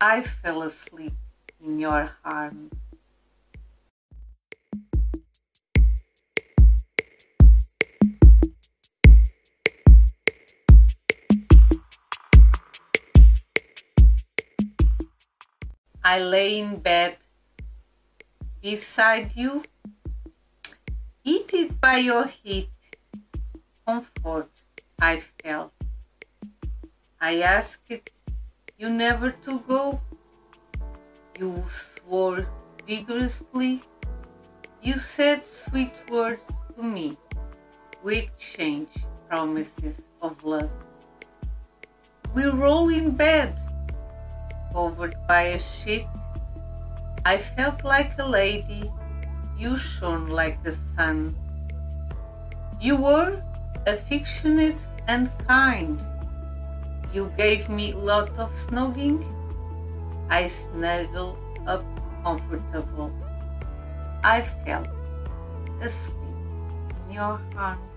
I fell asleep in your arms. I lay in bed beside you, heated by your heat, comfort I felt. I asked you never to go. You swore vigorously. You said sweet words to me, we exchanged promises of love. We roll in bed covered by a sheet. I felt like a lady, you shone like the sun. You were affectionate and kind. You gave me lot of snugging. I snuggled up comfortable. I fell asleep in your arms.